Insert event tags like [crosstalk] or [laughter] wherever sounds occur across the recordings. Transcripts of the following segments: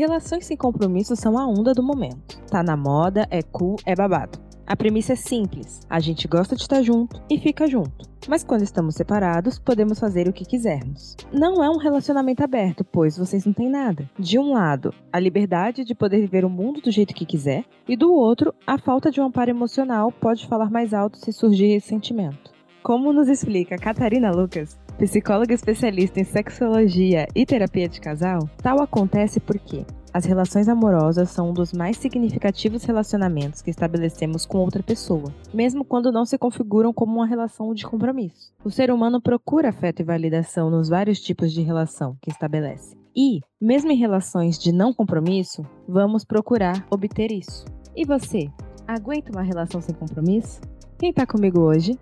Relações sem compromisso são a onda do momento. Tá na moda, é cool, é babado. A premissa é simples: a gente gosta de estar junto e fica junto. Mas quando estamos separados, podemos fazer o que quisermos. Não é um relacionamento aberto, pois vocês não têm nada. De um lado, a liberdade de poder viver o mundo do jeito que quiser, e do outro, a falta de um amparo emocional pode falar mais alto se surgir ressentimento. Como nos explica Catarina Lucas, psicóloga especialista em sexologia e terapia de casal, tal acontece porque as relações amorosas são um dos mais significativos relacionamentos que estabelecemos com outra pessoa, mesmo quando não se configuram como uma relação de compromisso. O ser humano procura afeto e validação nos vários tipos de relação que estabelece. E, mesmo em relações de não compromisso, vamos procurar obter isso. E você, aguenta uma relação sem compromisso? Quem tá comigo hoje?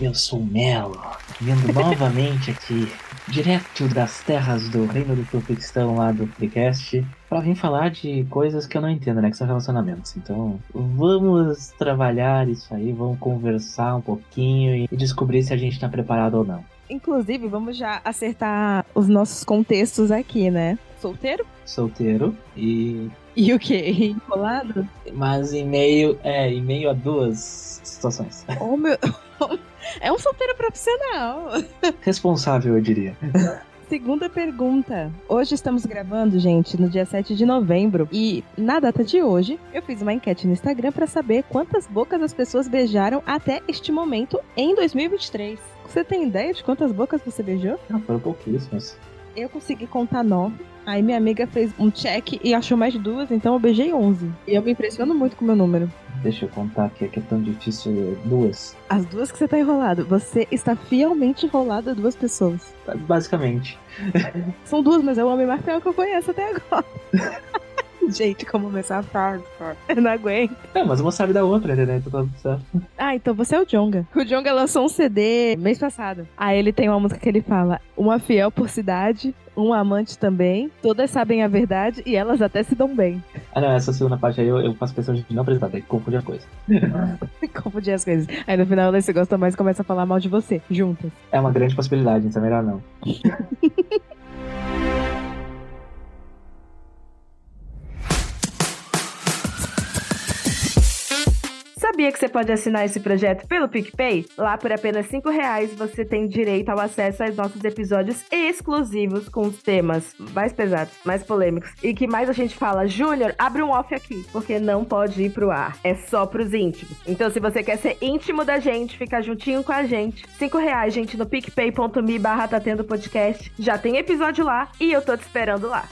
Eu sou o Melo, vindo [laughs] novamente aqui, direto das terras do Reino do Turquistão lá do podcast, para vir falar de coisas que eu não entendo, né? Que são relacionamentos. Então, vamos trabalhar isso aí, vamos conversar um pouquinho e descobrir se a gente tá preparado ou não. Inclusive, vamos já acertar os nossos contextos aqui, né? Solteiro? Solteiro e. E o quê? Enrolado? Mas em meio. É, em meio a duas situações. Oh, meu. [laughs] É um solteiro profissional. Responsável, eu diria. Segunda pergunta. Hoje estamos gravando, gente, no dia 7 de novembro. E na data de hoje, eu fiz uma enquete no Instagram para saber quantas bocas as pessoas beijaram até este momento em 2023. Você tem ideia de quantas bocas você beijou? Não, foram pouquíssimas. Eu consegui contar nove. Aí minha amiga fez um check e achou mais duas, então eu beijei 11. E eu me impressiono muito com o meu número. Deixa eu contar aqui, é que é tão difícil. Duas. As duas que você tá enrolado. Você está fielmente enrolado a duas pessoas. Basicamente. São duas, mas é o homem mais fiel que eu conheço até agora. [laughs] [laughs] Gente, como começar a frase, Eu não aguento. É, mas uma sabe da outra, né? Então tá. Ah, então você é o Jonga. O Jonga lançou um CD mês passado. Aí ele tem uma música que ele fala: Uma fiel por cidade, um amante também. Todas sabem a verdade e elas até se dão bem. Ah, não, essa segunda parte aí eu, eu faço questão de não apresentar, tem que confundir as coisas. [laughs] confundir as coisas. Aí no final ela se gosta mais e começa a falar mal de você, juntas. É uma grande possibilidade, então é melhor não. [laughs] Sabia que você pode assinar esse projeto pelo PicPay? Lá por apenas 5 reais você tem direito ao acesso aos nossos episódios exclusivos com os temas mais pesados, mais polêmicos e que mais a gente fala, Júnior, abre um off aqui, porque não pode ir pro ar. É só pros íntimos. Então se você quer ser íntimo da gente, ficar juntinho com a gente, 5 reais, gente, no picpay.me barra tá tendo podcast. Já tem episódio lá e eu tô te esperando lá.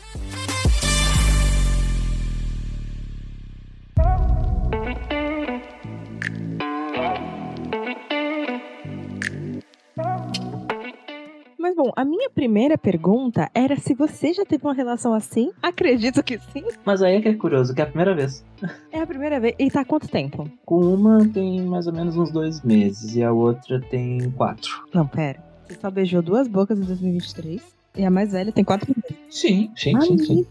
Bom, a minha primeira pergunta era se você já teve uma relação assim. Acredito que sim. Mas aí é que é curioso, que é a primeira vez. É a primeira vez. E tá há quanto tempo? Com uma tem mais ou menos uns dois meses e a outra tem quatro. Não, pera. Você só beijou duas bocas em 2023? E a mais velha tem quatro. Sim, sim, sim, sim.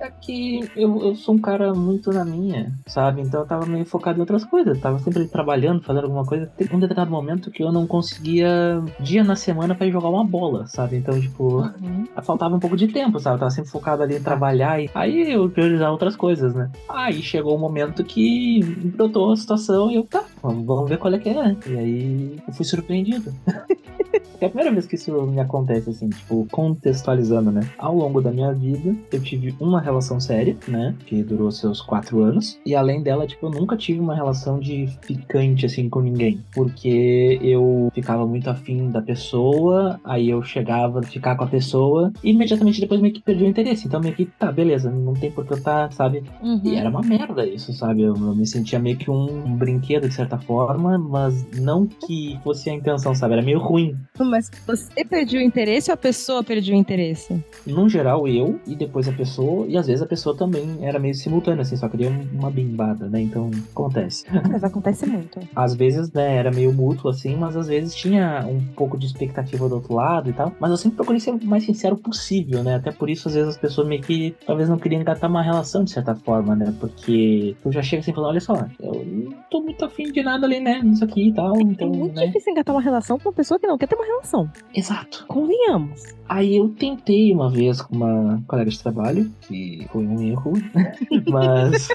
É que eu, eu sou um cara muito na minha, sabe? Então eu tava meio focado em outras coisas. tava sempre trabalhando, fazendo alguma coisa. Teve um determinado momento que eu não conseguia dia na semana para ir jogar uma bola, sabe? Então, tipo, uhum. [laughs] faltava um pouco de tempo, sabe? Eu tava sempre focado ali em trabalhar e aí eu priorizar outras coisas, né? Aí chegou um momento que brotou a situação e eu, tá, vamos ver qual é que é. E aí eu fui surpreendido. [laughs] é a primeira vez que isso me acontece, assim, tipo, contextualizando, né? Ao longo da minha vida, eu tive uma relação séria, né? Que durou seus quatro anos. E além dela, tipo, eu nunca tive uma relação de ficante, assim, com ninguém. Porque eu ficava muito afim da pessoa, aí eu chegava a ficar com a pessoa, e imediatamente depois meio que perdi o interesse. Então meio que, tá, beleza, não tem por que eu tá, sabe? Uhum. E era uma merda isso, sabe? Eu, eu me sentia meio que um, um brinquedo, de certa forma, mas não que fosse a intenção, sabe? Era meio ruim. Mas você perdeu o interesse ou a pessoa perdeu o interesse? No geral, eu e depois a pessoa, e às vezes a pessoa também era meio simultânea, assim, só queria uma bimbada, né? Então acontece. Mas acontece muito. [laughs] Às vezes, né, era meio mútuo, assim, mas às vezes tinha um pouco de expectativa do outro lado e tal. Mas eu sempre procurei ser o mais sincero possível, né? Até por isso, às vezes, as pessoas meio que talvez não queriam engatar uma relação de certa forma, né? Porque eu já chego assim falando, olha só, eu não tô muito afim de nada ali, né? Nisso aqui e tal. Então, é muito né? difícil engatar uma relação com uma pessoa que não quer ter uma relação. Exato. Convenhamos. Aí eu tentei uma vez com uma colega de trabalho, que foi um erro, [laughs] mas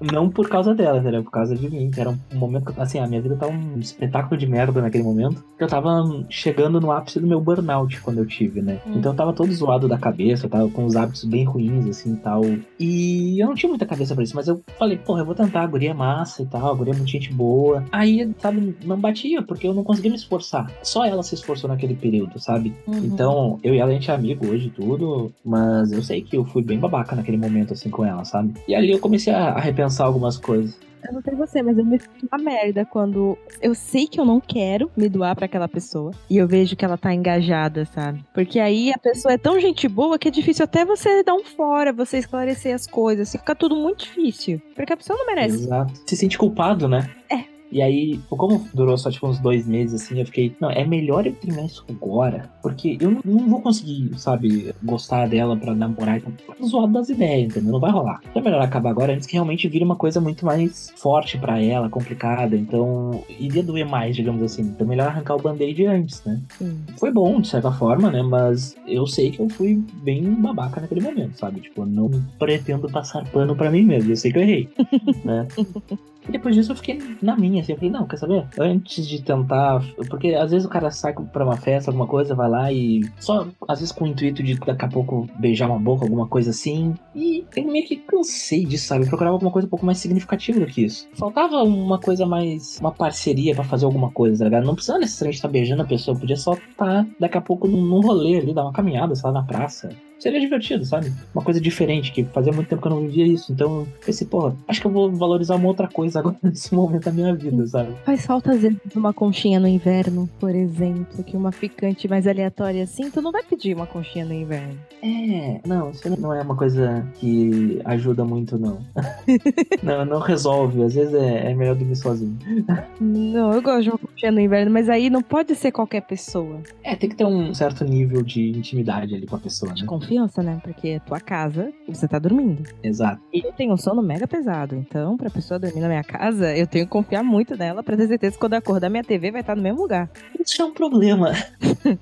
não por causa dela, era por causa de mim. Era um momento que, assim, a minha vida tava um espetáculo de merda naquele momento. Eu tava chegando no ápice do meu burnout quando eu tive, né? Hum. Então eu tava todo zoado da cabeça, eu tava com os hábitos bem ruins, assim e tal. E eu não tinha muita cabeça pra isso, mas eu falei, porra, eu vou tentar, a guria é massa e tal, a guria é muito gente boa. Aí, sabe, não batia, porque eu não conseguia me esforçar. Só ela se esforçou naquele período, sabe? Uhum. Então, eu e ela a gente é amigo hoje e tudo, mas eu sei que eu fui bem babaca naquele momento, assim, com ela, sabe? E ali eu comecei a repensar algumas coisas. Eu não sei você, mas eu me sinto uma merda quando eu sei que eu não quero me doar para aquela pessoa e eu vejo que ela tá engajada, sabe? Porque aí a pessoa é tão gente boa que é difícil até você dar um fora, você esclarecer as coisas. Fica tudo muito difícil. Porque a pessoa não merece. Exato. Se sente culpado, né? É. E aí, como durou só tipo uns dois meses, assim, eu fiquei, não, é melhor eu terminar isso agora, porque eu não, vou conseguir, sabe, gostar dela pra namorar, então, zoado das ideias, entendeu? Não vai rolar. Então é melhor acabar agora antes que realmente vire uma coisa muito mais forte para ela, complicada. Então, iria doer mais, digamos assim. Então, é melhor arrancar o band-aid antes, né? Sim. Foi bom, de certa forma, né? Mas eu sei que eu fui bem babaca naquele momento, sabe? Tipo, eu não pretendo passar pano para mim mesmo. Eu sei que eu errei, [laughs] né? E depois disso eu fiquei na minha, assim, eu falei, não, quer saber? Antes de tentar. Porque às vezes o cara sai pra uma festa, alguma coisa, vai lá e. Só, às vezes com o intuito de daqui a pouco beijar uma boca, alguma coisa assim. E eu meio que cansei disso, sabe? Eu procurava alguma coisa um pouco mais significativa do que isso. Faltava uma coisa mais. Uma parceria para fazer alguma coisa, tá ligado? Não precisava necessariamente estar beijando a pessoa, podia só estar tá, daqui a pouco num, num rolê ali, dar uma caminhada, sei lá, na praça seria divertido, sabe? Uma coisa diferente, que fazia muito tempo que eu não vivia isso. Então eu pensei, porra, acho que eu vou valorizar uma outra coisa agora [laughs] nesse momento da minha vida, sabe? Faz falta às vezes uma conchinha no inverno, por exemplo, que uma ficante mais aleatória assim, tu não vai pedir uma conchinha no inverno. É, não, isso não é uma coisa que ajuda muito, não. [laughs] não, não resolve. Às vezes é, é melhor dormir sozinho. não, eu gosto de uma conchinha no inverno, mas aí não pode ser qualquer pessoa. É, tem que ter um certo nível de intimidade ali com a pessoa, né? Confiança, né? Porque é tua casa e você tá dormindo. Exato. E eu tenho um sono mega pesado. Então, pra pessoa dormir na minha casa, eu tenho que confiar muito nela pra ter certeza que quando acordar, minha TV vai estar no mesmo lugar. Isso é um problema.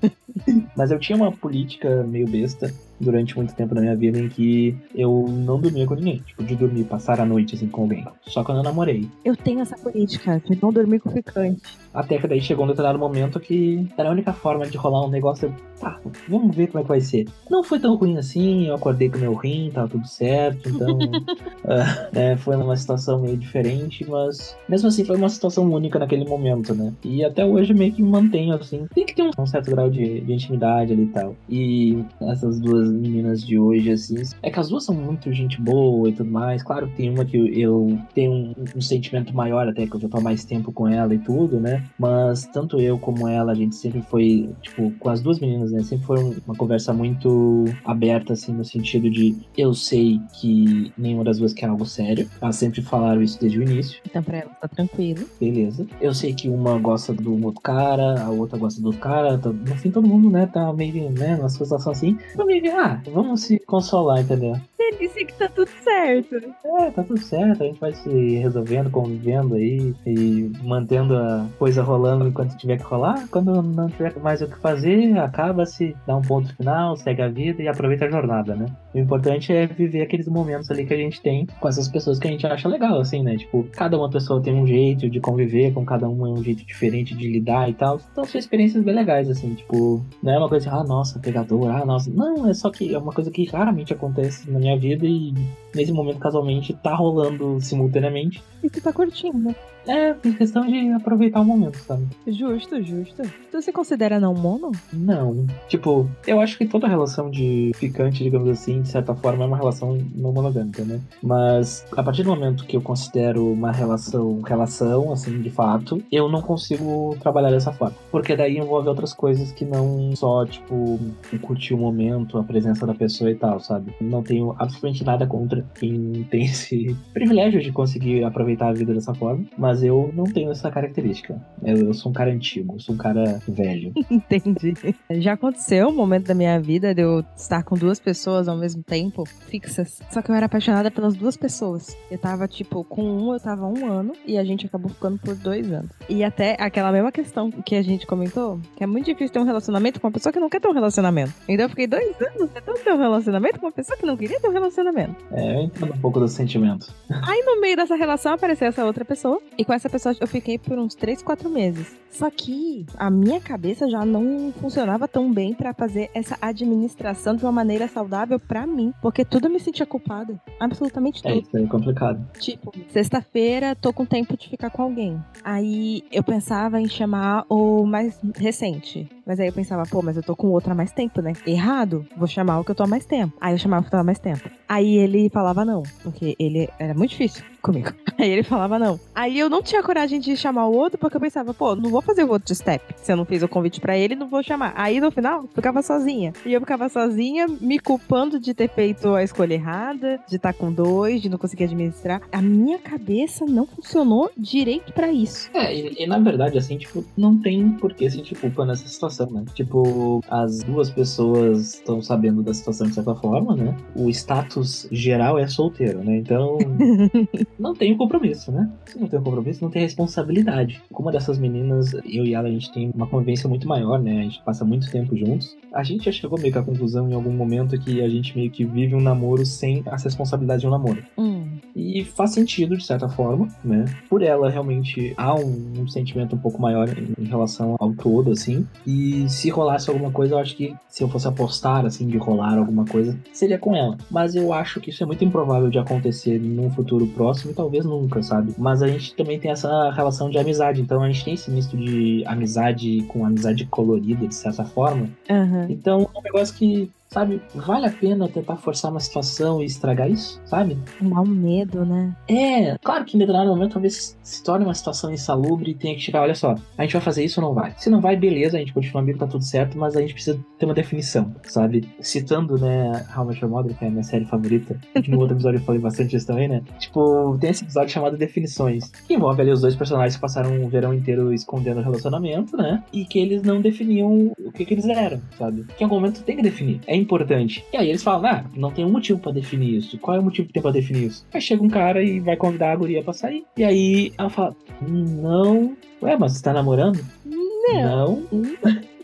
[laughs] Mas eu tinha uma política meio besta durante muito tempo na minha vida em que eu não dormia com ninguém. Tipo, de dormir, passar a noite assim com alguém. Só quando eu namorei. Eu tenho essa política de não dormir com ficante. Até que daí chegou um determinado momento que era a única forma de rolar um negócio. Tá, vamos ver como é que vai ser. Não foi tão ruim assim, eu acordei com meu rim, tava tudo certo, então. uh, [laughs] né, foi uma situação meio diferente, mas mesmo assim foi uma situação única naquele momento, né? E até hoje meio que mantenho assim. Tem que ter um certo grau de, de intimidade ali e tal. E essas duas meninas de hoje, assim, é que as duas são muito gente boa e tudo mais. Claro que tem uma que eu tenho um, um sentimento maior, até que eu já tô há mais tempo com ela e tudo, né? Mas tanto eu como ela, a gente sempre foi, tipo, com as duas meninas, né? Sempre foi uma conversa muito aberta, assim, no sentido de eu sei que nenhuma das duas quer algo sério. Elas sempre falaram isso desde o início. Então pra ela tá tranquilo. Beleza. Eu sei que uma gosta do outro cara, a outra gosta do outro cara. Tá, no fim, todo mundo, né, tá meio, né, numa situação assim. Meio, ah, vamos se consolar, entendeu? Disse que tá tudo certo. É, tá tudo certo. A gente vai se resolvendo, convivendo aí e mantendo a coisa rolando enquanto tiver que rolar. Quando não tiver mais o que fazer, acaba-se, dá um ponto final, segue a vida e aproveita a jornada, né? O importante é viver aqueles momentos ali que a gente tem com essas pessoas que a gente acha legal, assim, né? Tipo, cada uma pessoa tem um jeito de conviver, com cada uma é um jeito diferente de lidar e tal. Então são experiências bem legais, assim, tipo, não é uma coisa ah, nossa, pegador, ah, nossa. Não, é só que é uma coisa que raramente acontece na minha vida e nesse momento casualmente tá rolando simultaneamente. E tu tá curtindo, né? É, questão de aproveitar o momento, sabe? Justo, justo. Então você considera não mono? Não. Tipo, eu acho que toda relação de ficante, digamos assim, de certa forma, é uma relação não monogâmica, né? Mas a partir do momento que eu considero uma relação, relação, assim, de fato, eu não consigo trabalhar dessa forma. Porque daí envolve outras coisas que não só, tipo, curtir o momento, a presença da pessoa e tal, sabe? Não tenho absolutamente nada contra quem [laughs] tem esse privilégio de conseguir aproveitar a vida dessa forma, mas eu não tenho essa característica. Eu, eu sou um cara antigo, sou um cara velho. [laughs] Entendi. Já aconteceu um momento da minha vida de eu estar com duas pessoas ao mesmo tempo, fixas. Só que eu era apaixonada pelas duas pessoas. Eu tava, tipo, com um, eu tava um ano e a gente acabou ficando por dois anos. E até aquela mesma questão que a gente comentou, que é muito difícil ter um relacionamento com uma pessoa que não quer ter um relacionamento. Então eu fiquei dois anos tentando ter um relacionamento com uma pessoa que não queria ter um relacionamento. É, eu entendo um pouco do sentimento. Aí no meio dessa relação apareceu essa outra pessoa. E com essa pessoa eu fiquei por uns 3, 4 meses. Só que a minha cabeça já não funcionava tão bem para fazer essa administração de uma maneira saudável para mim. Porque tudo eu me sentia culpada. Absolutamente é, tudo. É, isso é complicado. Tipo, sexta-feira tô com tempo de ficar com alguém. Aí eu pensava em chamar o mais recente. Mas aí eu pensava, pô, mas eu tô com outro há mais tempo, né? Errado, vou chamar o que eu tô há mais tempo. Aí eu chamava o que eu tô há mais tempo. Aí ele falava não, porque ele era muito difícil comigo. [laughs] Aí ele falava não. Aí eu não tinha coragem de chamar o outro, porque eu pensava, pô, não vou fazer o outro step. Se eu não fiz o convite para ele, não vou chamar. Aí no final, ficava sozinha. E eu ficava sozinha, me culpando de ter feito a escolha errada, de estar tá com dois, de não conseguir administrar. A minha cabeça não funcionou direito para isso. É, e, e, na verdade, assim, tipo, não tem por que sentir culpa nessa situação, né? Tipo, as duas pessoas estão sabendo da situação de certa forma, né? O status geral é solteiro, né? Então. [laughs] não tem compromisso, né? Se não tem compromisso, não tem responsabilidade. Como uma dessas meninas, eu e ela, a gente tem uma convivência muito maior, né? A gente passa muito tempo juntos. A gente já chegou meio que à conclusão em algum momento que a gente meio que vive um namoro sem as responsabilidades de um namoro. Hum. E faz sentido, de certa forma, né? Por ela, realmente, há um, um sentimento um pouco maior em, em, relação ao todo, assim. E se rolasse alguma coisa, eu acho que se eu fosse apostar, assim, de rolar alguma coisa, seria com ela. Mas eu acho que isso é muito improvável de acontecer num futuro próximo e talvez nunca, sabe? Mas a gente também tem essa relação de amizade. Então a gente tem esse misto de amizade com amizade colorida, de certa forma. Uhum. Então é um negócio que sabe? Vale a pena tentar forçar uma situação e estragar isso, sabe? Dá um medo, né? É, claro que em determinado momento talvez se torne uma situação insalubre e tenha que chegar, olha só, a gente vai fazer isso ou não vai? Se não vai, beleza, a gente continua amigo, tá tudo certo, mas a gente precisa ter uma definição, sabe? Citando, né, How Much Mother, que é a minha série favorita, que no outro episódio eu falei bastante isso também, né? Tipo, tem esse episódio chamado Definições, que envolve ali os dois personagens que passaram o verão inteiro escondendo o relacionamento, né? E que eles não definiam o que, que eles eram, sabe? Que em algum momento tem que definir. É importante. E aí eles falam, ah, não tem um motivo para definir isso. Qual é o motivo que tem pra definir isso? Aí chega um cara e vai convidar a guria pra sair. E aí ela fala, não. Ué, mas você tá namorando? Não. Não. [laughs]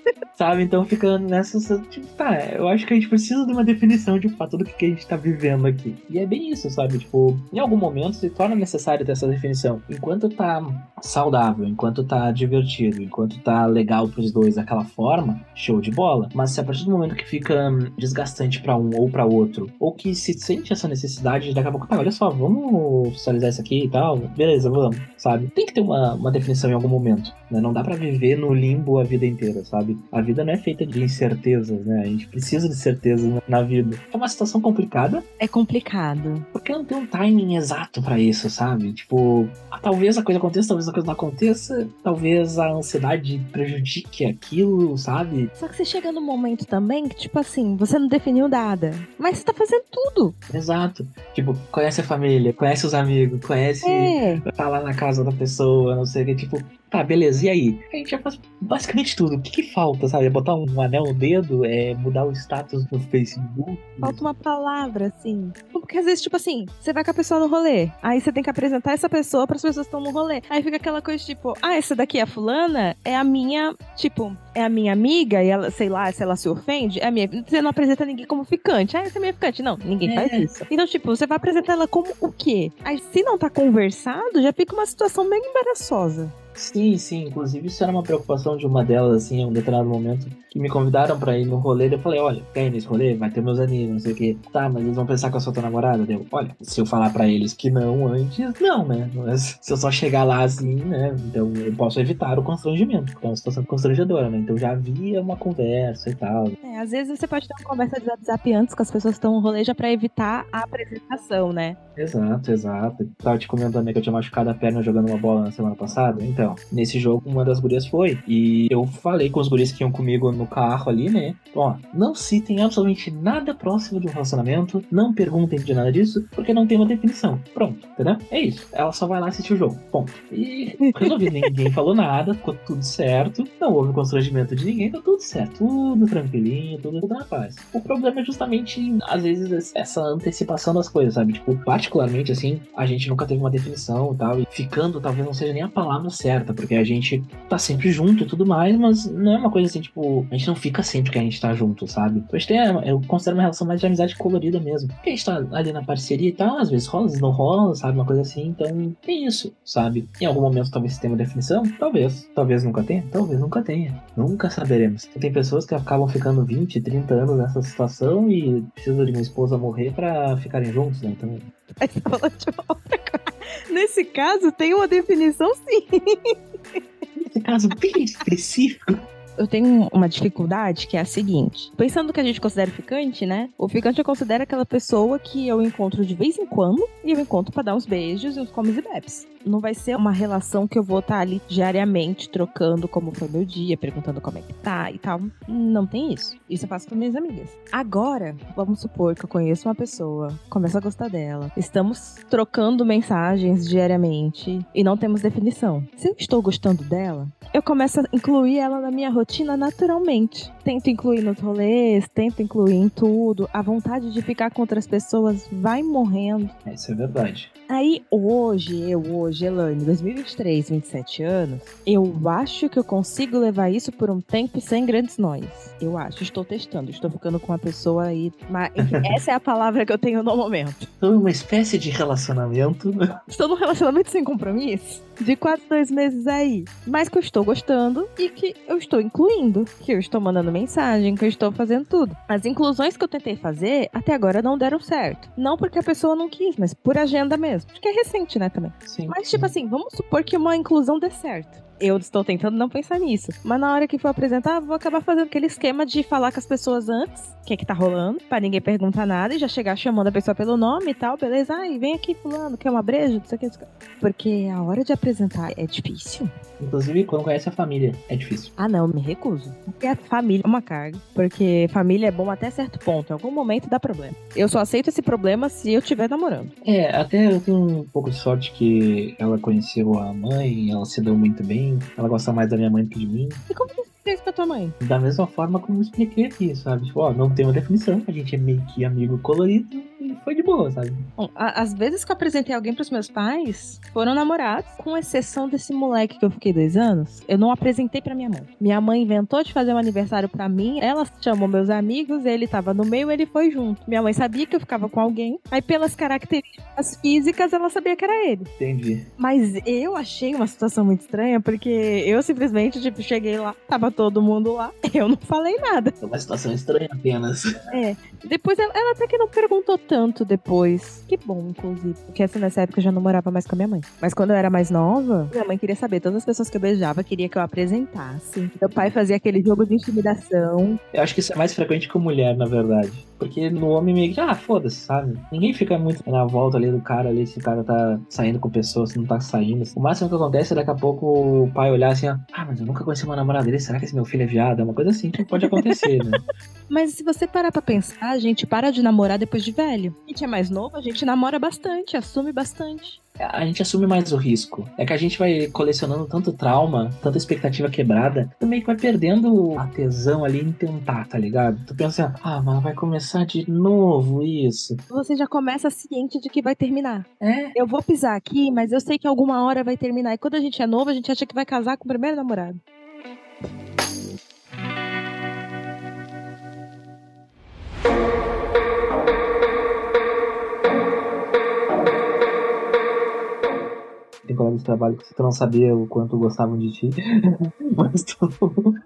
Sabe? Então ficando nessa. Tipo, tá, eu acho que a gente precisa de uma definição de fato do que a gente tá vivendo aqui. E é bem isso, sabe? Tipo, em algum momento se torna necessário ter essa definição. Enquanto tá saudável, enquanto tá divertido, enquanto tá legal pros dois daquela forma, show de bola. Mas se a partir do momento que fica desgastante para um ou para outro, ou que se sente essa necessidade, daqui a pouco, tá, olha só, vamos oficializar isso aqui e tal, beleza, vamos, sabe? Tem que ter uma, uma definição em algum momento, né? Não dá para viver no limbo a vida inteira, sabe? A vida não é feita de incertezas, né? A gente precisa de certeza na vida. É uma situação complicada. É complicado. Porque não tem um timing exato para isso, sabe? Tipo, ah, talvez a coisa aconteça, talvez a coisa não aconteça, talvez a ansiedade prejudique aquilo, sabe? Só que você chega num momento também que, tipo assim, você não definiu nada, mas você tá fazendo tudo. Exato. Tipo, conhece a família, conhece os amigos, conhece. É. Tá lá na casa da pessoa, não sei o que. Tipo, Tá, beleza, e aí? A gente já faz basicamente tudo. O que, que falta, sabe? É botar um anel no dedo, é mudar o status no Facebook. Falta uma palavra, assim. Porque às vezes, tipo assim, você vai com a pessoa no rolê, aí você tem que apresentar essa pessoa para as pessoas que estão no rolê. Aí fica aquela coisa tipo, ah, essa daqui é a fulana, é a minha, tipo, é a minha amiga, e ela, sei lá, se ela se ofende, é a minha. Você não apresenta ninguém como ficante. Ah, essa é minha ficante. Não, ninguém é. faz isso. Então, tipo, você vai apresentar ela como o quê? Aí, se não tá conversado, já fica uma situação meio embaraçosa. Sim, sim. Inclusive, isso era uma preocupação de uma delas, assim, em um determinado momento, que me convidaram pra ir no rolê. Eu falei, olha, quer ir nesse rolê? Vai ter meus amigos, não sei o quê. Tá, mas eles vão pensar que eu sou tua namorada? Deu, olha, se eu falar pra eles que não antes, não, né? Mas se eu só chegar lá assim, né? Então eu posso evitar o constrangimento, porque é uma situação constrangedora, né? Então já havia uma conversa e tal. É, às vezes você pode ter uma conversa de WhatsApp antes com as pessoas que estão no rolê já pra evitar a apresentação, né? Exato, exato. Tava te comentando né, que eu tinha machucado a perna jogando uma bola na semana passada. Então, Então, nesse jogo, uma das gurias foi. E eu falei com os guris que iam comigo no carro ali, né? Ó, não citem absolutamente nada próximo de um relacionamento, não perguntem de nada disso, porque não tem uma definição. Pronto, entendeu? É isso. Ela só vai lá assistir o jogo. Ponto. E [laughs] resolvi, ninguém falou nada, ficou tudo certo. Não houve constrangimento de ninguém, tá tudo certo. Tudo tranquilinho, tudo, tudo na paz. O problema é justamente, às vezes, essa antecipação das coisas, sabe? Tipo, particularmente assim, a gente nunca teve uma definição e tal. E ficando talvez não seja nem a palavra certa, porque a gente tá sempre junto e tudo mais, mas não é uma coisa assim, tipo, a gente não fica sempre que a gente tá junto, sabe? Então, tem, eu considero uma relação mais de amizade colorida mesmo. Porque a gente tá ali na parceria e tal, às vezes rola, às vezes não rola, sabe? Uma coisa assim. Então, tem isso, sabe? Em algum momento talvez tenha uma definição, talvez. Talvez nunca tenha, talvez nunca tenha. Nunca saberemos. Tem pessoas que acabam ficando 20, 30 anos nessa situação e precisam de uma esposa morrer para ficarem juntos, né? Então. [laughs] Nesse caso, tem uma definição sim. Nesse caso bem específico eu tenho uma dificuldade que é a seguinte. Pensando que a gente considera ficante, né? O ficante eu considero aquela pessoa que eu encontro de vez em quando e eu encontro para dar uns beijos e uns comes e bebes não vai ser uma relação que eu vou estar tá ali diariamente trocando como foi meu dia, perguntando como é que tá e tal. Não tem isso. Isso eu faço com minhas amigas. Agora, vamos supor que eu conheço uma pessoa, começo a gostar dela, estamos trocando mensagens diariamente e não temos definição. Se eu estou gostando dela, eu começo a incluir ela na minha rotina naturalmente. Tento incluir nos rolês, tento incluir em tudo. A vontade de ficar com outras pessoas vai morrendo. Isso é verdade. Aí hoje, eu hoje, Elaine, 2023, 27 anos, eu acho que eu consigo levar isso por um tempo sem grandes nós. Eu acho, estou testando, estou ficando com uma pessoa aí. Mas [laughs] essa é a palavra que eu tenho no momento. Uma espécie de relacionamento. Estou num relacionamento sem compromisso de quase dois meses aí. Mas que eu estou gostando e que eu estou incluindo. Que eu estou mandando mensagem, que eu estou fazendo tudo. As inclusões que eu tentei fazer até agora não deram certo. Não porque a pessoa não quis, mas por agenda mesmo. Porque é recente, né, também. Sim. Mas, tipo assim, vamos supor que uma inclusão dê certo eu estou tentando não pensar nisso. Mas na hora que for apresentar, vou acabar fazendo aquele esquema de falar com as pessoas antes, o que é que tá rolando, para ninguém perguntar nada e já chegar chamando a pessoa pelo nome e tal, beleza? Ai, vem aqui fulano, quer uma breja, não sei o que. Porque a hora de apresentar é difícil. Inclusive, quando conhece a família, é difícil. Ah, não, me recuso. Porque a família é uma carga. Porque família é bom até certo ponto. Em algum momento dá problema. Eu só aceito esse problema se eu estiver namorando. É, até eu tenho um pouco de sorte que ela conheceu a mãe, ela se deu muito bem ela gosta mais da minha mãe do que de mim. E como você fez com a tua mãe? Da mesma forma como eu expliquei aqui, sabe? Tipo, ó, não tem uma definição, a gente é meio que amigo colorido foi de boa, sabe? Bom, a, as vezes que eu apresentei alguém pros meus pais foram namorados, com exceção desse moleque que eu fiquei dois anos, eu não apresentei pra minha mãe. Minha mãe inventou de fazer um aniversário pra mim, ela chamou meus amigos, ele tava no meio, ele foi junto. Minha mãe sabia que eu ficava com alguém, aí pelas características físicas ela sabia que era ele. Entendi. Mas eu achei uma situação muito estranha, porque eu simplesmente, tipo, cheguei lá, tava todo mundo lá, [laughs] eu não falei nada. É uma situação estranha apenas. É. Depois ela, ela até que não perguntou tanto depois. Que bom, inclusive. Porque assim, nessa época eu já não morava mais com a minha mãe. Mas quando eu era mais nova, minha mãe queria saber. Todas as pessoas que eu beijava queria que eu apresentasse. Meu pai fazia aquele jogo de intimidação. Eu acho que isso é mais frequente com mulher, na verdade. Porque no homem meio que, ah, foda-se, sabe? Ninguém fica muito na volta ali do cara ali, se o cara tá saindo com pessoas, se não tá saindo. O máximo que acontece é daqui a pouco o pai olhar assim, ah, mas eu nunca conheci uma namorada dele, será que esse meu filho é viado? É uma coisa assim que pode acontecer, né? [laughs] Mas se você parar pra pensar, a gente para de namorar depois de velho. A gente é mais novo, a gente namora bastante, assume bastante a gente assume mais o risco. É que a gente vai colecionando tanto trauma, tanta expectativa quebrada, também que vai perdendo a tesão ali em tentar, tá ligado? Tu pensa, ah, mas vai começar de novo isso. Você já começa ciente de que vai terminar. É. Eu vou pisar aqui, mas eu sei que alguma hora vai terminar. E quando a gente é novo, a gente acha que vai casar com o primeiro namorado. Colegas de trabalho que tu não sabia o quanto gostavam de ti, [laughs] mas tu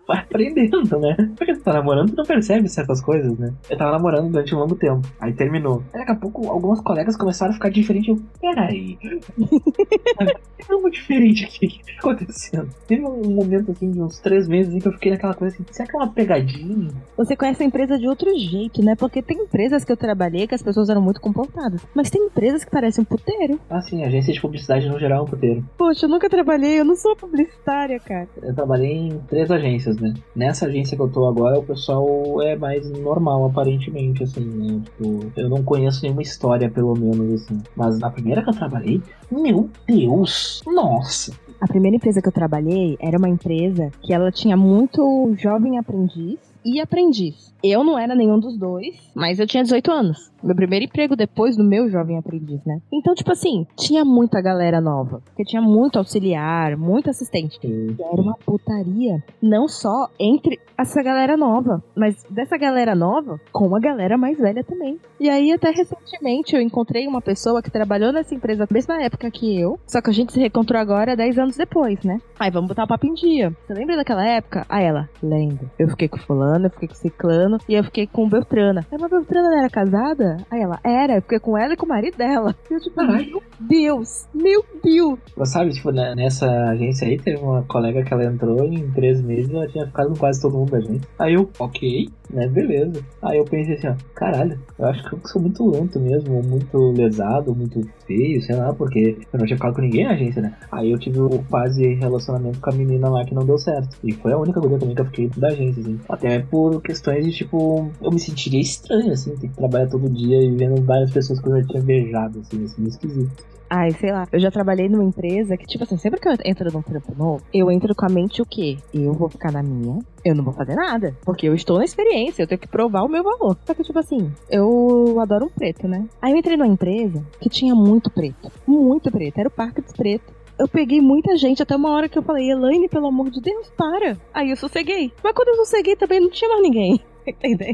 vai aprendendo, né? Porque tu tá namorando, tu não percebe certas coisas, né? Eu tava namorando durante um longo tempo, aí terminou. Aí daqui a pouco, algumas colegas começaram a ficar diferentes. Eu, peraí. [laughs] algo diferente aqui. O que tá acontecendo? Teve um momento assim de uns três meses em que eu fiquei naquela coisa assim, será que é uma pegadinha? Você conhece a empresa de outro jeito, né? Porque tem empresas que eu trabalhei que as pessoas eram muito comportadas. Mas tem empresas que parecem um puteiro. Ah, sim, agência de publicidade no geral é um puteiro. Poxa, eu nunca trabalhei, eu não sou publicitária, cara. Eu trabalhei em três agências, né? Nessa agência que eu tô agora, o pessoal é mais normal, aparentemente, assim, né? Tipo, eu não conheço nenhuma história, pelo menos, assim. Mas na primeira que eu trabalhei, meu Deus! Nossa! A primeira empresa que eu trabalhei era uma empresa que ela tinha muito jovem aprendiz e aprendiz. Eu não era nenhum dos dois, mas eu tinha 18 anos. Meu primeiro emprego depois do meu jovem aprendiz, né? Então, tipo assim, tinha muita galera nova. Porque tinha muito auxiliar, muito assistente. Sim. Era uma putaria. Não só entre essa galera nova, mas dessa galera nova com a galera mais velha também. E aí, até recentemente, eu encontrei uma pessoa que trabalhou nessa empresa na mesma época que eu. Só que a gente se reencontrou agora 10 anos depois, né? Aí vamos botar o papo em dia. Você lembra daquela época? Aí ela, lembro. Eu fiquei com fulano, eu fiquei com ciclano e eu fiquei com Beltrana. Aí, mas Beltrana não era casada? Aí ela, era, eu fiquei com ela e com o marido dela. E eu, tipo, meu Deus, meu Deus. Mas sabe, tipo, né, nessa agência aí, teve uma colega que ela entrou e em três meses ela tinha ficado com quase todo mundo da gente. Aí eu, ok, né, beleza. Aí eu pensei assim, ó, caralho, eu acho que eu sou muito lento mesmo, muito lesado, muito feio, sei lá, porque eu não tinha ficado com ninguém na agência, né? Aí eu tive o quase relacionamento com a menina lá que não deu certo. E foi a única coisa também que eu fiquei da agência, assim. Até por questões de, tipo, eu me sentiria estranho, assim, ter que trabalhar todo dia e vendo várias pessoas que eu já tinha beijado, assim, assim, esquisito. Ai, sei lá. Eu já trabalhei numa empresa que, tipo assim, sempre que eu entro num trampo novo, eu entro com a mente o quê? Eu vou ficar na minha, eu não vou fazer nada. Porque eu estou na experiência, eu tenho que provar o meu valor. Só que, tipo assim, eu adoro um preto, né? Aí eu entrei numa empresa que tinha muito preto. Muito preto. Era o Parque dos Pretos. Eu peguei muita gente, até uma hora que eu falei, Elaine, pelo amor de Deus, para. Aí eu sosseguei. Mas quando eu sosseguei também não tinha mais ninguém. [laughs] Entendeu?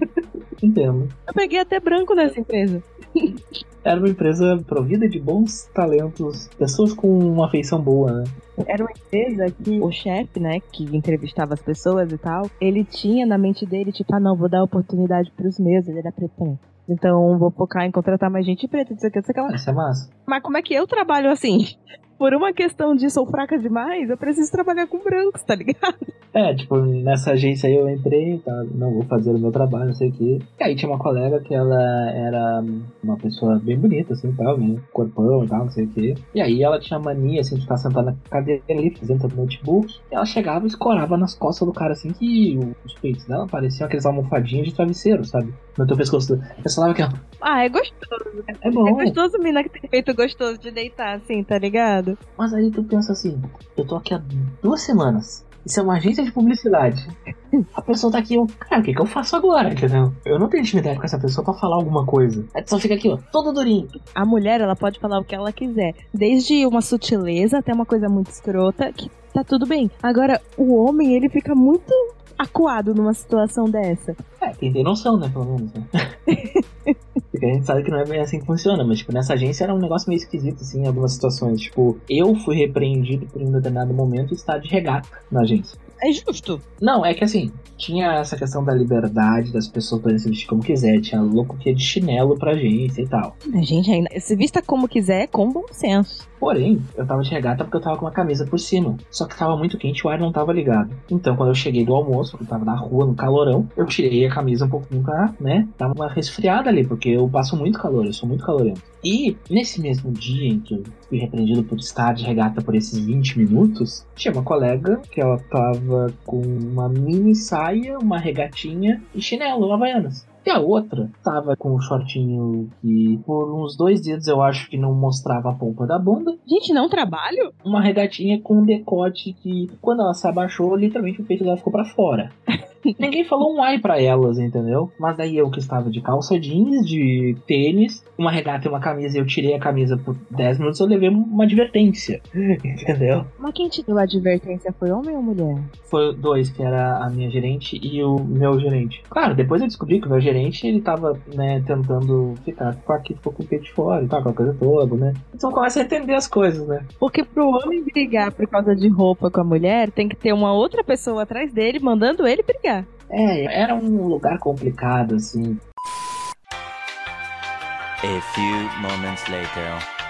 Entendo. Eu peguei até branco nessa empresa. Era uma empresa provida de bons talentos, pessoas com uma afeição boa, né? Era uma empresa que o chefe, né, que entrevistava as pessoas e tal, ele tinha na mente dele, tipo, ah, não, vou dar oportunidade pros meus, ele era preto também. Então vou focar em contratar mais gente preta, não sei o que, não sei o que lá. Isso é massa. Mas como é que eu trabalho assim? Por uma questão de sou fraca demais, eu preciso trabalhar com brancos, tá ligado? É, tipo, nessa agência aí eu entrei, tá, não vou fazer o meu trabalho, não sei o quê. E aí tinha uma colega que ela era uma pessoa bem bonita, assim, tal, né? Corpão e tal, não sei o quê. E aí ela tinha mania, assim, de ficar sentada na cadeira ali, fazendo o notebook. E ela chegava e escorava nas costas do cara, assim, que os peitos dela pareciam aqueles almofadinhos de travesseiro, sabe? No teu pescoço. Eu falava que, ó, Ah, é gostoso. é bom. É gostoso mina que tem feito gostoso de deitar assim, tá ligado? Mas aí tu pensa assim, eu tô aqui há duas semanas. Isso é uma agência de publicidade. [laughs] A pessoa tá aqui, eu, cara, o que, que eu faço agora? Entendeu? Eu não tenho intimidade com essa pessoa pra falar alguma coisa. Aí tu só fica aqui, ó, todo durinho. A mulher, ela pode falar o que ela quiser. Desde uma sutileza até uma coisa muito escrota, que tá tudo bem. Agora, o homem, ele fica muito acuado numa situação dessa. É, tem que ter noção, né, pelo menos, né? [laughs] [laughs] Porque a gente sabe que não é bem assim que funciona, mas, tipo, nessa agência era um negócio meio esquisito, assim, em algumas situações. Tipo, eu fui repreendido por um determinado momento estar de regata na agência. É justo. Não, é que assim, tinha essa questão da liberdade das pessoas poderem se vestir como quiser. Tinha louco que ia de chinelo pra agência e tal. A gente ainda se vista como quiser, com bom senso. Porém, eu tava de regata porque eu tava com uma camisa por cima. Só que tava muito quente e o ar não tava ligado. Então, quando eu cheguei do almoço, eu tava na rua, no calorão, eu tirei a camisa um pouquinho pra, né? Tava uma resfriada ali, porque eu passo muito calor, eu sou muito calorento. E nesse mesmo dia em que eu fui repreendido por estar de regata por esses 20 minutos, tinha uma colega que ela tava com uma mini saia, uma regatinha e chinelo, havaianas. E a outra tava com um shortinho que por uns dois dedos eu acho que não mostrava a polpa da bunda. Gente, não trabalho? Uma regatinha com um decote que, quando ela se abaixou, literalmente o peito dela ficou pra fora. [laughs] Ninguém falou um ai pra elas, entendeu? Mas daí eu que estava de calça jeans, de tênis, uma regata e uma camisa, e eu tirei a camisa por 10 minutos, eu levei uma advertência. [laughs] Entendeu? Mas quem te deu a advertência foi homem ou mulher? Foi dois, que era a minha gerente e o meu gerente. Claro, depois eu descobri que o meu gerente, ele tava, né, tentando ficar com aqui, ficou com o peito de fora e tal, com a coisa toda, né? Então começa a entender as coisas, né? Porque pro homem brigar por causa de roupa com a mulher, tem que ter uma outra pessoa atrás dele mandando ele brigar. É, era um lugar complicado, assim. A few moments later.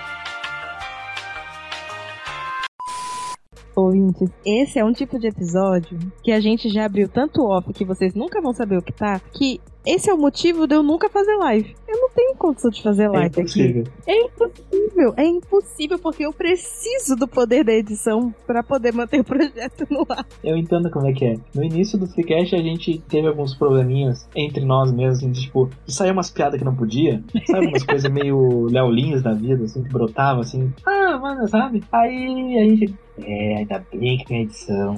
Ouvintes, esse é um tipo de episódio que a gente já abriu tanto off que vocês nunca vão saber o que tá, que esse é o motivo de eu nunca fazer live. Eu não tenho condição de fazer live é impossível. aqui. É impossível. É impossível porque eu preciso do poder da edição para poder manter o projeto no ar. Eu entendo como é que é. No início do Freecast a gente teve alguns probleminhas entre nós mesmos, assim, de, tipo, de sair umas piadas que não podia. Sabe, umas coisas [laughs] meio leolinhas da vida, assim, que brotava, assim. Ah, mano, sabe? Aí a gente é, ainda bem que tem edição.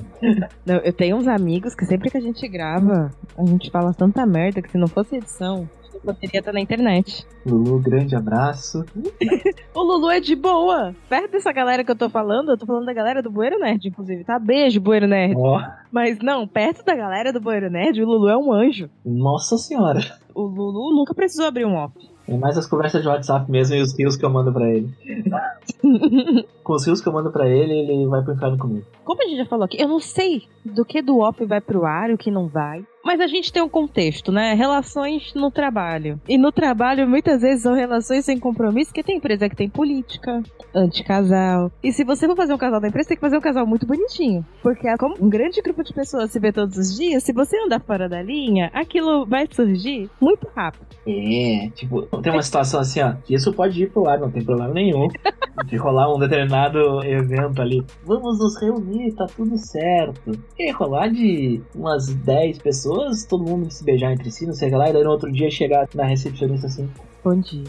Não, eu tenho uns amigos que sempre que a gente grava, a gente fala tanta merda que se não fosse edição, poderia estar na internet. Lulu, grande abraço. [laughs] o Lulu é de boa. Perto dessa galera que eu tô falando, eu tô falando da galera do Bueiro Nerd, inclusive, tá? Beijo, Bueiro Nerd. Oh. Mas não, perto da galera do Bueiro Nerd, o Lulu é um anjo. Nossa senhora. O Lulu nunca precisou abrir um off. É mais as conversas de WhatsApp mesmo e os rios que eu mando pra ele. [laughs] Com os rios que eu mando pra ele, ele vai pro inferno comigo. Como a gente já falou aqui, eu não sei do que do off vai pro ar e o que não vai. Mas a gente tem um contexto, né? Relações no trabalho. E no trabalho, muitas vezes, são relações sem compromisso, porque tem empresa que tem política, anti-casal. E se você for fazer um casal da empresa, tem que fazer um casal muito bonitinho. Porque é como um grande grupo de pessoas se vê todos os dias, se você andar fora da linha, aquilo vai surgir muito rápido. É, tipo, tem uma situação assim, ó, que isso pode ir pro ar, não tem problema nenhum. [laughs] De rolar um determinado evento ali. Vamos nos reunir, tá tudo certo. E rolar de umas 10 pessoas pessoas, todo mundo se beijar entre si, não sei o que lá, e daí no outro dia chegar na recepcionista assim. Bom dia.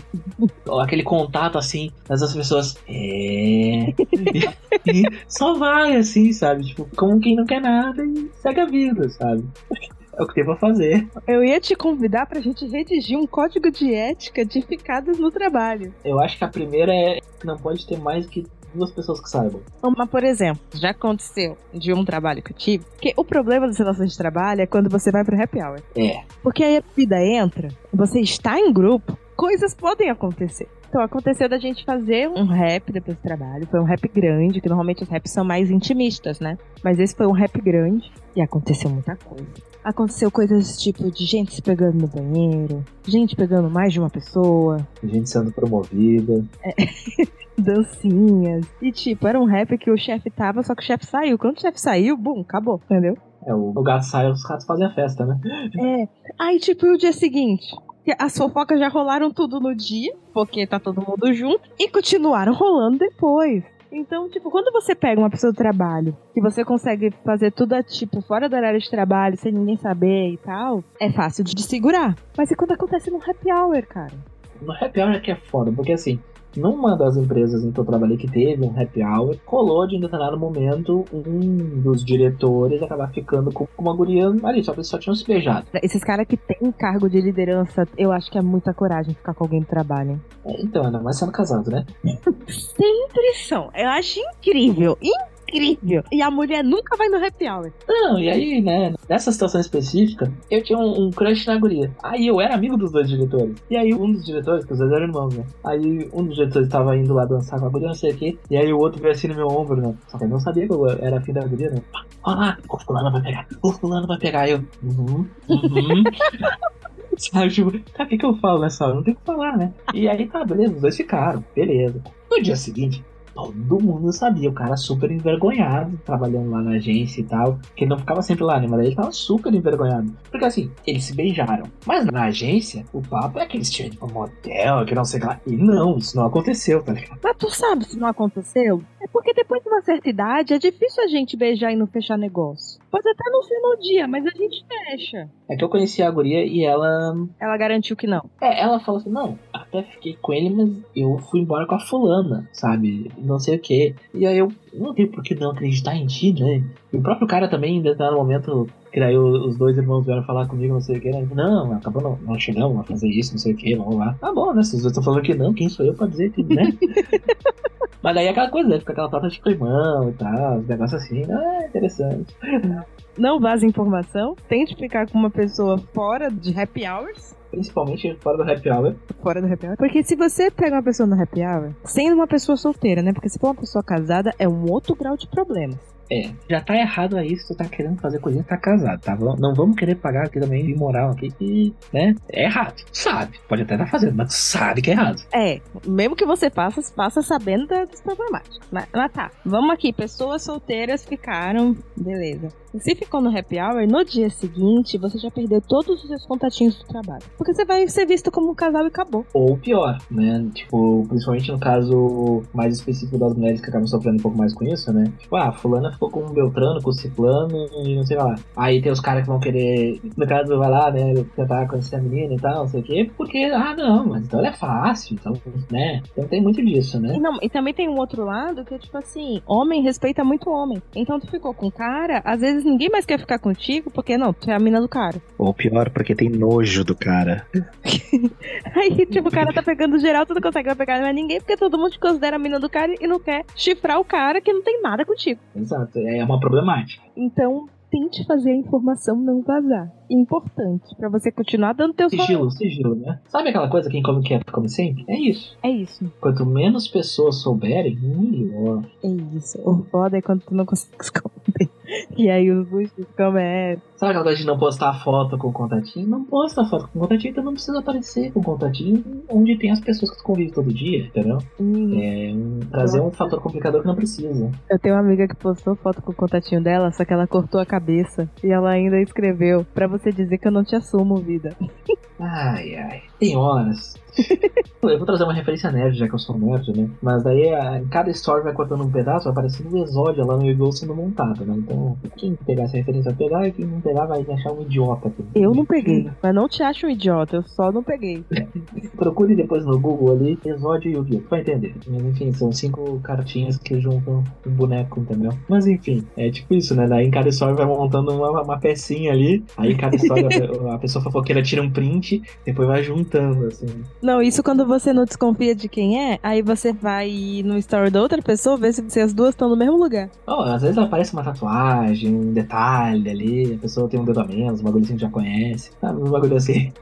Aquele contato assim, das outras pessoas. É. e, [laughs] e só vai assim, sabe? Tipo, como quem não quer nada e segue a vida, sabe? É o que tem pra fazer. Eu ia te convidar pra gente redigir um código de ética de ficadas no trabalho. Eu acho que a primeira é que não pode ter mais que duas pessoas que saibam. Mas, por exemplo, já aconteceu de um trabalho que eu tive, que o problema das relações de trabalho é quando você vai pro happy hour. É. Porque aí a vida entra, você está em grupo, coisas podem acontecer. Então aconteceu da gente fazer um rap depois do trabalho. Foi um rap grande, que normalmente os raps são mais intimistas, né? Mas esse foi um rap grande e aconteceu muita coisa. Aconteceu coisas tipo de gente se pegando no banheiro, gente pegando mais de uma pessoa, gente sendo promovida. É. [laughs] dancinhas. E tipo, era um rap que o chefe tava, só que o chefe saiu. Quando o chefe saiu, bum, acabou, entendeu? É, o, gato sai, os ratos fazem a festa, né? É. Aí, tipo, o dia seguinte, as fofocas já rolaram tudo no dia, porque tá todo mundo junto, e continuaram rolando depois. Então, tipo, quando você pega uma pessoa do trabalho, que você consegue fazer tudo, tipo, fora da área de trabalho, sem ninguém saber e tal, é fácil de segurar. Mas e quando acontece no happy hour, cara? No happy hour é que é foda, porque assim, numa das empresas em que eu trabalhei que teve um happy hour, rolou de em determinado momento um dos diretores acabar ficando com uma guria ali, só que eles só tinham se beijado. Esses caras que têm cargo de liderança, eu acho que é muita coragem ficar com alguém do trabalho. É, então, ainda mais sendo casado, né? [laughs] Sempre são. Eu acho incrível. Incrível incrível. E a mulher nunca vai no happy hour. Não, e aí, né, nessa situação específica, eu tinha um, um crush na guria. Aí eu era amigo dos dois diretores. E aí um dos diretores, que os dois eram irmãos, né? Aí um dos diretores tava indo lá dançar com a guria, não sei o quê. E aí o outro veio assim no meu ombro, né? Só que eu não sabia que eu era afim da guria, né? Olha lá, o fulano vai pegar, o fulano vai pegar. Eu, uhum, uhum. [laughs] Sabe, tipo, tá, o que, que eu falo nessa hora? Não tem o que falar, né? E aí, tá, beleza, os dois ficaram, beleza. No dia seguinte, todo mundo sabia, o cara super envergonhado, trabalhando lá na agência e tal, que não ficava sempre lá, né? Mas ele tava super envergonhado. Porque assim, eles se beijaram. Mas na agência, o papo é que eles tinham um motel, que não sei lá. E não, isso não aconteceu, tá ligado? Mas tu sabe se não aconteceu? É porque depois de uma certa idade é difícil a gente beijar e não fechar negócio. Pode até não ser no dia, mas a gente fecha. É que eu conheci a guria e ela. Ela garantiu que não. É, ela falou assim: não, até fiquei com ele, mas eu fui embora com a fulana, sabe? Não sei o que. E aí eu não tenho por que não acreditar em ti, né? E o próprio cara também, em determinado momento, que daí os dois irmãos vieram falar comigo, não sei o que, né? Não, acabou não, não chegamos a fazer isso, não sei o que, vamos lá. Tá bom, né? Se os dois estão falando que não, quem sou eu pra dizer que, né? [laughs] Mas daí é aquela coisa, né? Fica aquela torta de climão e tal, os negócios assim, né? É interessante. Não vaza informação, tente ficar com uma pessoa fora de happy hours. Principalmente fora do happy hour. Fora do happy hour. Porque se você pega uma pessoa no happy hour, sendo uma pessoa solteira, né? Porque se for uma pessoa casada, é um outro grau de problemas. É, já tá errado aí se tu tá querendo fazer coisinha, tá casado, tá? Não vamos querer pagar aqui também de moral aqui né? É errado. Sabe. Pode até estar tá fazendo, mas sabe que é errado. É, mesmo que você faça, faça sabendo das problemáticas. Mas, mas tá, vamos aqui. Pessoas solteiras ficaram, beleza. Se ficou no happy hour, no dia seguinte você já perdeu todos os seus contatinhos do trabalho. Porque você vai ser visto como um casal e acabou. Ou pior, né? Tipo, principalmente no caso mais específico das mulheres que acabam sofrendo um pouco mais com isso, né? Tipo, ah, fulana ficou com o Beltrano, com o Ciclano e não sei lá. Aí tem os caras que vão querer, no caso, vai lá, né, tentar conhecer a menina e tal, não sei o quê, porque, ah, não, mas então ela é fácil, então, né? Então tem muito disso, né? E, não, e também tem um outro lado que é tipo assim, homem respeita muito homem. Então tu ficou com o cara, às vezes ninguém mais quer ficar contigo, porque não, tu é a mina do cara. Ou pior, porque tem nojo do cara. [laughs] Aí, tipo, o cara tá pegando geral, tu não consegue pegar mais ninguém, porque todo mundo te considera a mina do cara e não quer chifrar o cara que não tem nada contigo. Exato, é uma problemática. Então, tente fazer a informação não vazar. Importante, para você continuar dando teu Sigilo, sigilo, né? Sabe aquela coisa, quem come quieto come sempre? É isso. É isso. Quanto menos pessoas souberem, melhor. É isso. O foda é quando tu não consegue esconder. [laughs] E aí os buchos é. Sabe aquela coisa de não postar foto com o contatinho? Não posta foto com o contatinho, então não precisa aparecer com o contatinho onde tem as pessoas que tu convive todo dia, entendeu? Hum. É um, trazer um fator complicador que não precisa. Eu tenho uma amiga que postou foto com o contatinho dela, só que ela cortou a cabeça. E ela ainda escreveu para você dizer que eu não te assumo, vida. [laughs] Ai, ai. Tem horas [laughs] eu vou trazer uma referência nerd, já que eu sou nerd, né? Mas daí em cada story vai cortando um pedaço, vai aparecendo o Exódia lá no Eagle sendo montado, né? Então, quem pegar essa referência vai pegar, e quem não pegar vai me achar um idiota. Aqui. Eu não peguei, mas não te acho um idiota, eu só não peguei. [laughs] Procure depois no Google ali, Exódia e Yu-Gi-Oh! Vai entender. Mas enfim, são cinco cartinhas que juntam um boneco, entendeu? Mas enfim, é tipo isso, né? Daí em cada story vai montando uma, uma pecinha ali, aí cada [laughs] história a pessoa fofoqueira tira um print, depois vai juntando, assim. Não, isso quando você não desconfia de quem é, aí você vai no story da outra pessoa ver se, as duas estão no mesmo lugar. Oh, às vezes aparece uma tatuagem, um detalhe ali, a pessoa tem um dedo a menos, um bagulho assim que já conhece, sabe? Um bagulho assim.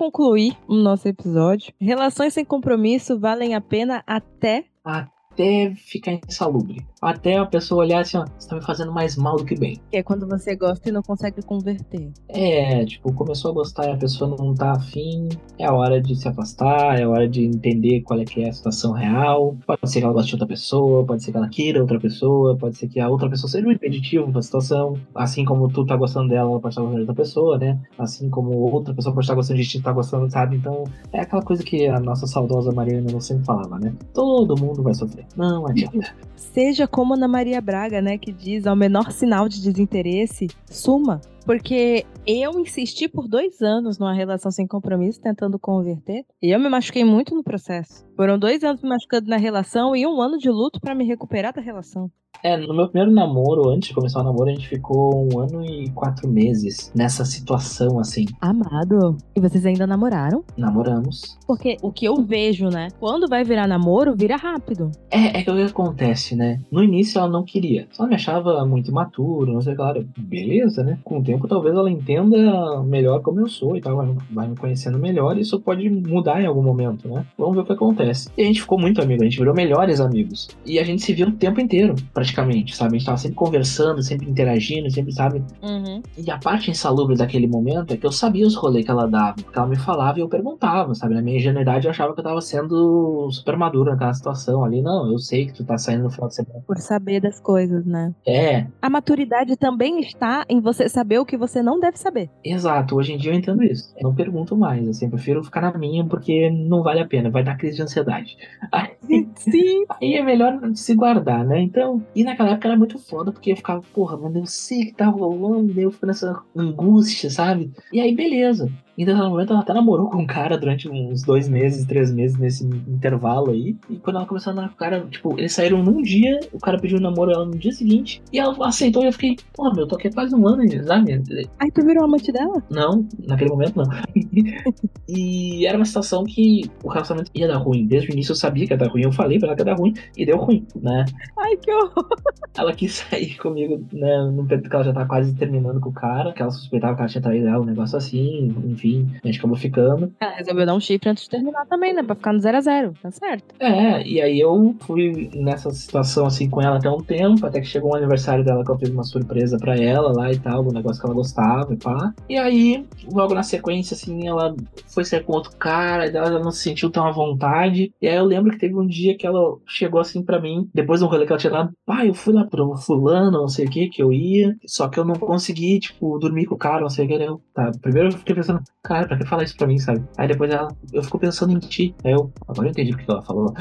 Concluir o nosso episódio, relações sem compromisso valem a pena até. Até até ficar insalubre. Até a pessoa olhar assim, ó, você tá me fazendo mais mal do que bem. Que é quando você gosta e não consegue converter. É, tipo, começou a gostar e a pessoa não tá afim, é a hora de se afastar, é a hora de entender qual é que é a situação real. Pode ser que ela goste de outra pessoa, pode ser que ela queira outra pessoa, pode ser que a outra pessoa seja um impeditivo pra situação. Assim como tu tá gostando dela, ela pode estar gostando de outra pessoa, né? Assim como outra pessoa pode estar gostando de ti, tá gostando, sabe? Então, é aquela coisa que a nossa saudosa Mariana não sempre falava, né? Todo mundo vai sofrer. Não adianta. Seja como Ana Maria Braga, né, que diz ao menor sinal de desinteresse, suma. Porque eu insisti por dois anos numa relação sem compromisso, tentando converter. E eu me machuquei muito no processo. Foram dois anos me machucando na relação e um ano de luto para me recuperar da relação. É, no meu primeiro namoro, antes de começar o namoro, a gente ficou um ano e quatro meses nessa situação, assim. Amado. E vocês ainda namoraram? Namoramos. Porque o que eu vejo, né? Quando vai virar namoro, vira rápido. É, é que o que acontece, né? No início ela não queria. Só me achava muito imaturo, não sei, claro. Beleza, né? Com o tempo talvez ela entenda melhor como eu sou e tal. Vai, vai me conhecendo melhor e isso pode mudar em algum momento, né? Vamos ver o que acontece. E a gente ficou muito amigo, a gente virou melhores amigos. E a gente se viu o tempo inteiro praticamente, sabe? A gente tava sempre conversando, sempre interagindo, sempre, sabe? Uhum. E a parte insalubre daquele momento é que eu sabia os rolês que ela dava, porque ela me falava e eu perguntava, sabe? Na minha ingenuidade eu achava que eu tava sendo super maduro naquela situação ali. Não, eu sei que tu tá saindo no final de semana. Por saber das coisas, né? É. A maturidade também está em você saber o que você não deve saber. Exato, hoje em dia eu entendo isso. Não pergunto mais, assim, eu prefiro ficar na minha porque não vale a pena, vai dar crise de ansiedade. [laughs] Aí, Sim. Aí é melhor se guardar, né? Então, e naquela época era muito foda, porque eu ficava, porra, mano, eu sei que tá rolando, eu fico nessa angústia, sabe? E aí, beleza. Em determinado momento ela até namorou com um cara durante uns dois meses, três meses nesse intervalo aí. E quando ela começou a namorar com o cara, tipo, eles saíram num dia, o cara pediu um namoro ela no dia seguinte, e ela aceitou e eu fiquei, porra, meu, eu tô aqui faz um ano, sabe? Aí tu virou amante dela? Não, naquele momento não. [laughs] e era uma situação que o relacionamento ia dar ruim. Desde o início eu sabia que ia dar ruim, eu falei pra ela que ia dar ruim, e deu ruim, né? Ai, que horror! Ela quis [laughs] sair comigo, né, no período que ela já tava quase terminando com o cara, que ela suspeitava que ela tinha traído ela, um negócio assim, enfim, a gente acabou ficando. Ela resolveu dar um chifre antes de terminar também, né? Pra ficar no 0 a 0 tá certo. É, e aí eu fui nessa situação assim com ela até um tempo, até que chegou um aniversário dela que eu fiz uma surpresa pra ela lá e tal, um negócio que ela gostava e pá. E aí, logo na sequência, assim, ela foi sair com outro cara, e ela não se sentiu tão à vontade. E aí eu lembro que teve um dia que ela chegou assim pra mim, depois do rolê que ela tinha dado, pai, eu fui lá pro fulano, não sei o que, que eu ia, só que eu não consegui, tipo, dormir com o cara, não sei o que. Eu, tá, primeiro eu fiquei pensando, cara, pra que falar isso pra mim, sabe? Aí depois ela, eu fico pensando em ti. Aí eu, agora eu entendi o que ela falou.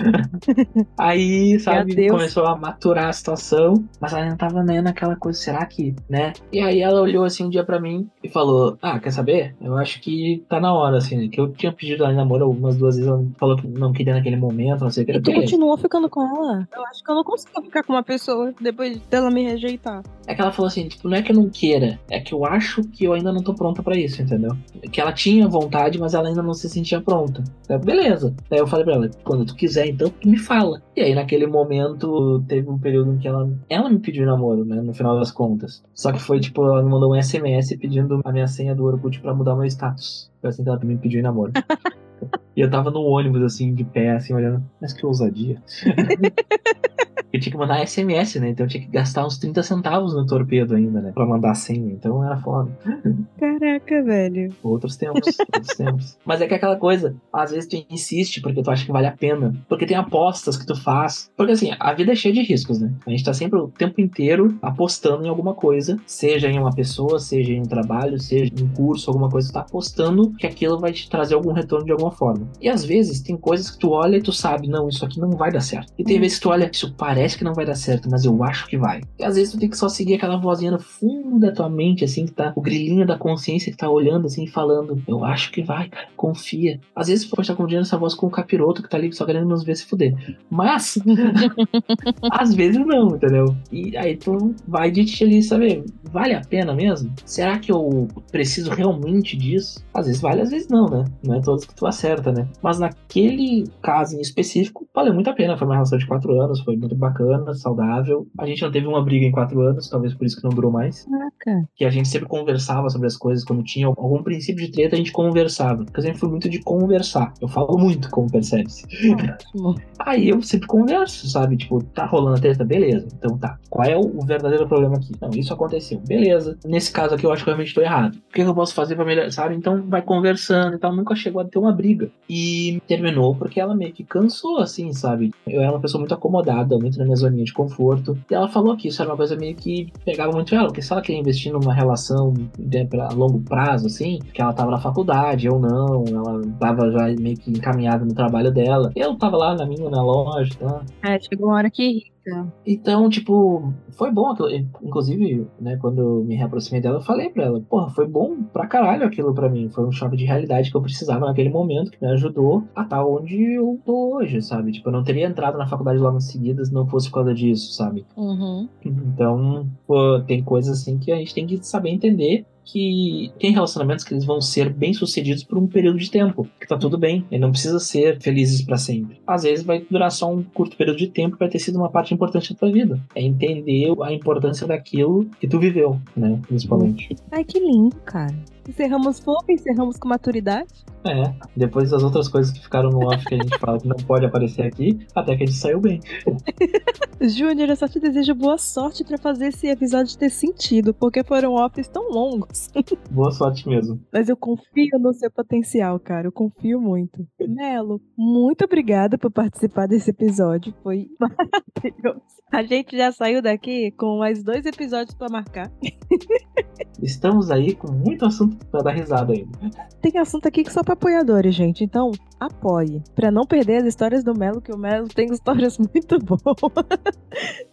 [laughs] aí, sabe, começou a maturar a situação, mas ela ainda tava né, naquela coisa, será que, né? E aí ela olhou assim um dia pra mim e falou, ah, quer saber? Eu acho que tá na hora, assim, que eu tinha pedido ela em namoro algumas duas vezes, ela falou que não queria naquele momento, não sei o que. E tu continuou ficando com ela? Eu acho que eu não consigo ficar com uma pessoa depois dela me rejeitar. É que ela falou assim, tipo, não é que eu não queira, é que eu acho que eu ainda não tô pronta pra isso, entendeu? Que ela tinha vontade, mas ela ainda não se sentia pronta. Beleza. Daí eu falei pra ela, quando tu quiser, então tu me fala. E aí naquele momento teve um período em que ela, ela me pediu namoro, né, no final das contas. Só que foi tipo, ela me mandou um SMS pedindo a minha senha do Orkut pra mudar meu status. Foi assim que ela me pediu em namoro. [laughs] E eu tava no ônibus, assim, de pé, assim, olhando. Mas que ousadia. [laughs] eu tinha que mandar SMS, né? Então eu tinha que gastar uns 30 centavos no torpedo ainda, né? Pra mandar senha. Então era foda. Caraca, velho. Outros tempos, outros tempos. [laughs] Mas é que é aquela coisa, às vezes tu insiste porque tu acha que vale a pena. Porque tem apostas que tu faz. Porque assim, a vida é cheia de riscos, né? A gente tá sempre o tempo inteiro apostando em alguma coisa. Seja em uma pessoa, seja em um trabalho, seja em um curso, alguma coisa. Tu tá apostando que aquilo vai te trazer algum retorno de alguma forma. E às vezes tem coisas que tu olha e tu sabe, não, isso aqui não vai dar certo. E tem Hum. vezes que tu olha, isso parece que não vai dar certo, mas eu acho que vai. E às vezes tu tem que só seguir aquela vozinha no fundo da tua mente, assim, que tá o grilinho da consciência que tá olhando assim falando, eu acho que vai, cara, confia. Às vezes tu pode estar confundindo essa voz com o capiroto que tá ali só querendo nos ver se fuder. Mas, [laughs] às vezes não, entendeu? E aí tu vai de ti ali, saber, vale a pena mesmo? Será que eu preciso realmente disso? Às vezes vale, às vezes não, né? Não é todos que tu acerta, né? Mas naquele caso em específico, valeu muito a pena. Foi uma relação de quatro anos, foi muito bacana, saudável. A gente não teve uma briga em quatro anos, talvez por isso que não durou mais. Caraca. Que a gente sempre conversava sobre as coisas, quando tinha algum princípio de treta, a gente conversava. Porque eu sempre fui muito de conversar. Eu falo muito, como percebe-se. Ótimo. Aí eu sempre converso, sabe? Tipo, tá rolando a treta, beleza. Então tá. Qual é o verdadeiro problema aqui? Não, isso aconteceu. Beleza. Nesse caso aqui eu acho que eu realmente tô errado. O que eu posso fazer pra melhorar? Sabe? Então vai conversando e tal. Nunca chegou a ter uma briga. E terminou porque ela meio que cansou, assim, sabe? Eu era uma pessoa muito acomodada, muito na minha zoninha de conforto. E ela falou que isso era uma coisa meio que pegava muito ela. Porque se ela queria investir numa relação né, pra longo prazo, assim, que ela tava na faculdade, eu não, ela tava já meio que encaminhada no trabalho dela. Eu tava lá na minha, na loja, tá? É, chegou uma hora que. Então, tipo, foi bom aquilo. Inclusive, né, quando eu me reaproximei dela, eu falei pra ela, porra, foi bom pra caralho aquilo pra mim. Foi um choque de realidade que eu precisava naquele momento, que me ajudou a estar onde eu tô hoje, sabe? Tipo, eu não teria entrado na faculdade logo em seguida se não fosse por causa disso, sabe? Uhum. Então, pô, tem coisas assim que a gente tem que saber entender que tem relacionamentos que eles vão ser bem sucedidos por um período de tempo, que tá tudo bem, e não precisa ser felizes para sempre. Às vezes vai durar só um curto período de tempo vai ter sido uma parte importante da tua vida. É entender a importância daquilo que tu viveu, né, principalmente. Ai, que lindo, cara. Encerramos fofo, encerramos com maturidade. É, depois das outras coisas que ficaram no off que a gente fala que não pode aparecer aqui, até que a gente saiu bem. [laughs] Júnior, eu só te desejo boa sorte pra fazer esse episódio ter sentido, porque foram offs tão longos. [laughs] Boa sorte mesmo. Mas eu confio no seu potencial, cara. Eu confio muito. Melo, muito obrigada por participar desse episódio. Foi [laughs] maravilhoso. A gente já saiu daqui com mais dois episódios pra marcar. Estamos aí com muito assunto pra dar risada ainda. Tem assunto aqui que só pra apoiadores, gente. Então, apoie. Para não perder as histórias do Melo, que o Melo tem histórias [laughs] muito boas.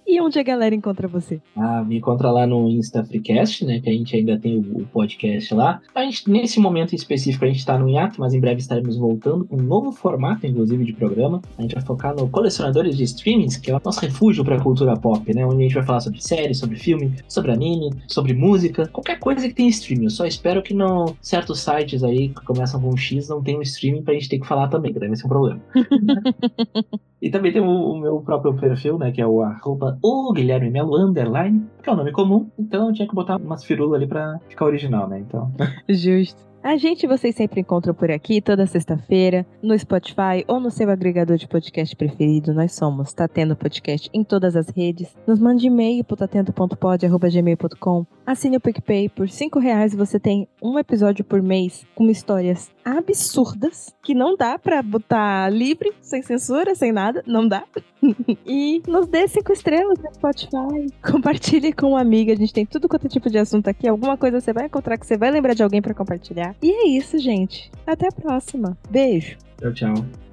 e onde a galera encontra você? Ah, me encontra lá no Insta Freecast, né? Que a gente ainda tem o, podcast lá. A gente, nesse momento em específico, a gente tá no hiato, mas em breve estaremos voltando com um novo formato, inclusive, de programa. A gente vai focar no Colecionadores de Streamings, que é o nosso refúgio pra cultura pop, né? Onde a gente vai falar sobre série, sobre filme, sobre anime, sobre música, qualquer coisa que tem streaming. Eu só espero que não certos sites aí que começam com X não tenham streaming pra gente ter que falar também, que deve ser um problema. [laughs] e também tem o, o, meu próprio perfil, né? Que é o arroba o Guilherme Melo Underline, que é um nome comum, então eu tinha que botar umas firulas ali pra ficar original, né? Então. Justo. A gente vocês sempre encontram por aqui toda sexta-feira, no Spotify ou no seu agregador de podcast preferido. Nós somos Tá Tendo Podcast em todas as redes. Nos mande e-mail pro tatendo.pod.gmail.com. Assine o PicPay. Por 5 reais você tem um episódio por mês com histórias absurdas que não dá pra botar livre, sem censura, sem nada. Não dá. [laughs] e nos dê cinco estrelas no Spotify. Compartilhe com uma amiga. A gente tem tudo quanto é tipo de assunto aqui. Alguma coisa você vai encontrar que você vai lembrar de alguém para compartilhar. E é isso, gente. Até a próxima. Beijo. Tchau, tchau.